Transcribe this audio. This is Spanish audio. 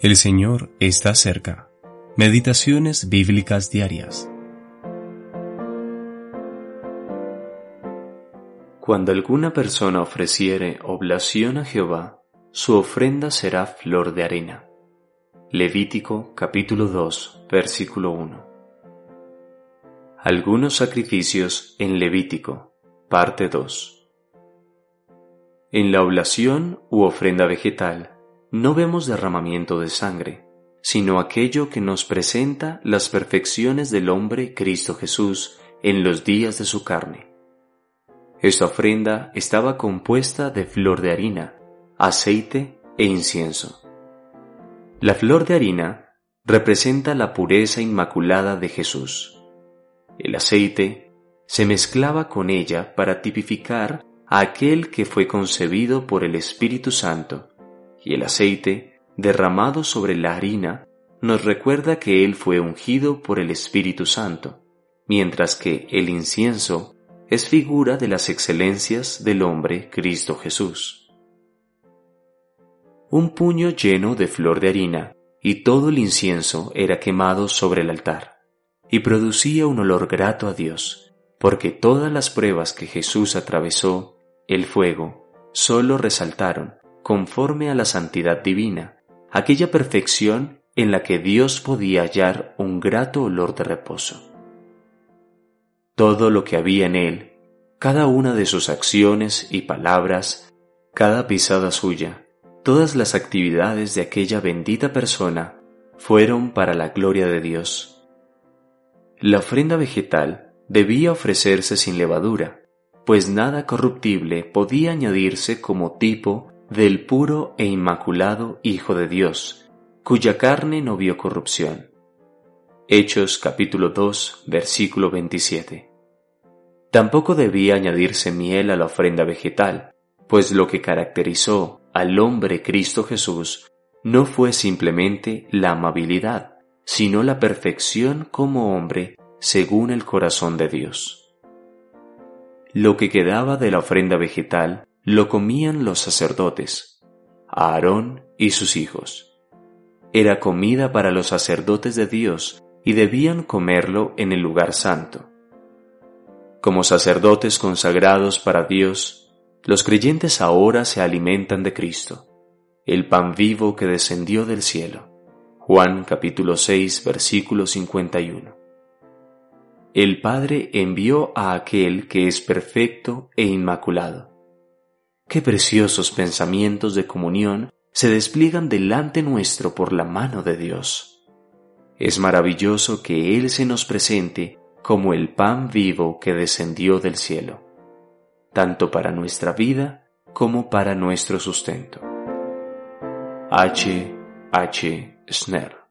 El Señor está cerca. Meditaciones bíblicas diarias. Cuando alguna persona ofreciere oblación a Jehová, su ofrenda será flor de arena. Levítico capítulo 2, versículo 1. Algunos sacrificios en Levítico, parte 2. En la oblación u ofrenda vegetal, no vemos derramamiento de sangre, sino aquello que nos presenta las perfecciones del hombre Cristo Jesús en los días de su carne. Esta ofrenda estaba compuesta de flor de harina, aceite e incienso. La flor de harina representa la pureza inmaculada de Jesús. El aceite se mezclaba con ella para tipificar a aquel que fue concebido por el Espíritu Santo y el aceite derramado sobre la harina nos recuerda que Él fue ungido por el Espíritu Santo, mientras que el incienso es figura de las excelencias del hombre Cristo Jesús. Un puño lleno de flor de harina y todo el incienso era quemado sobre el altar, y producía un olor grato a Dios, porque todas las pruebas que Jesús atravesó, el fuego, solo resaltaron conforme a la santidad divina, aquella perfección en la que Dios podía hallar un grato olor de reposo. Todo lo que había en él, cada una de sus acciones y palabras, cada pisada suya, todas las actividades de aquella bendita persona fueron para la gloria de Dios. La ofrenda vegetal debía ofrecerse sin levadura, pues nada corruptible podía añadirse como tipo del puro e inmaculado Hijo de Dios, cuya carne no vio corrupción. Hechos capítulo 2 versículo 27. Tampoco debía añadirse miel a la ofrenda vegetal, pues lo que caracterizó al hombre Cristo Jesús no fue simplemente la amabilidad, sino la perfección como hombre según el corazón de Dios. Lo que quedaba de la ofrenda vegetal lo comían los sacerdotes, Aarón y sus hijos. Era comida para los sacerdotes de Dios y debían comerlo en el lugar santo. Como sacerdotes consagrados para Dios, los creyentes ahora se alimentan de Cristo, el pan vivo que descendió del cielo. Juan capítulo 6 versículo 51. El Padre envió a aquel que es perfecto e inmaculado Qué preciosos pensamientos de comunión se despliegan delante nuestro por la mano de Dios. Es maravilloso que Él se nos presente como el pan vivo que descendió del cielo, tanto para nuestra vida como para nuestro sustento. H. H. Snell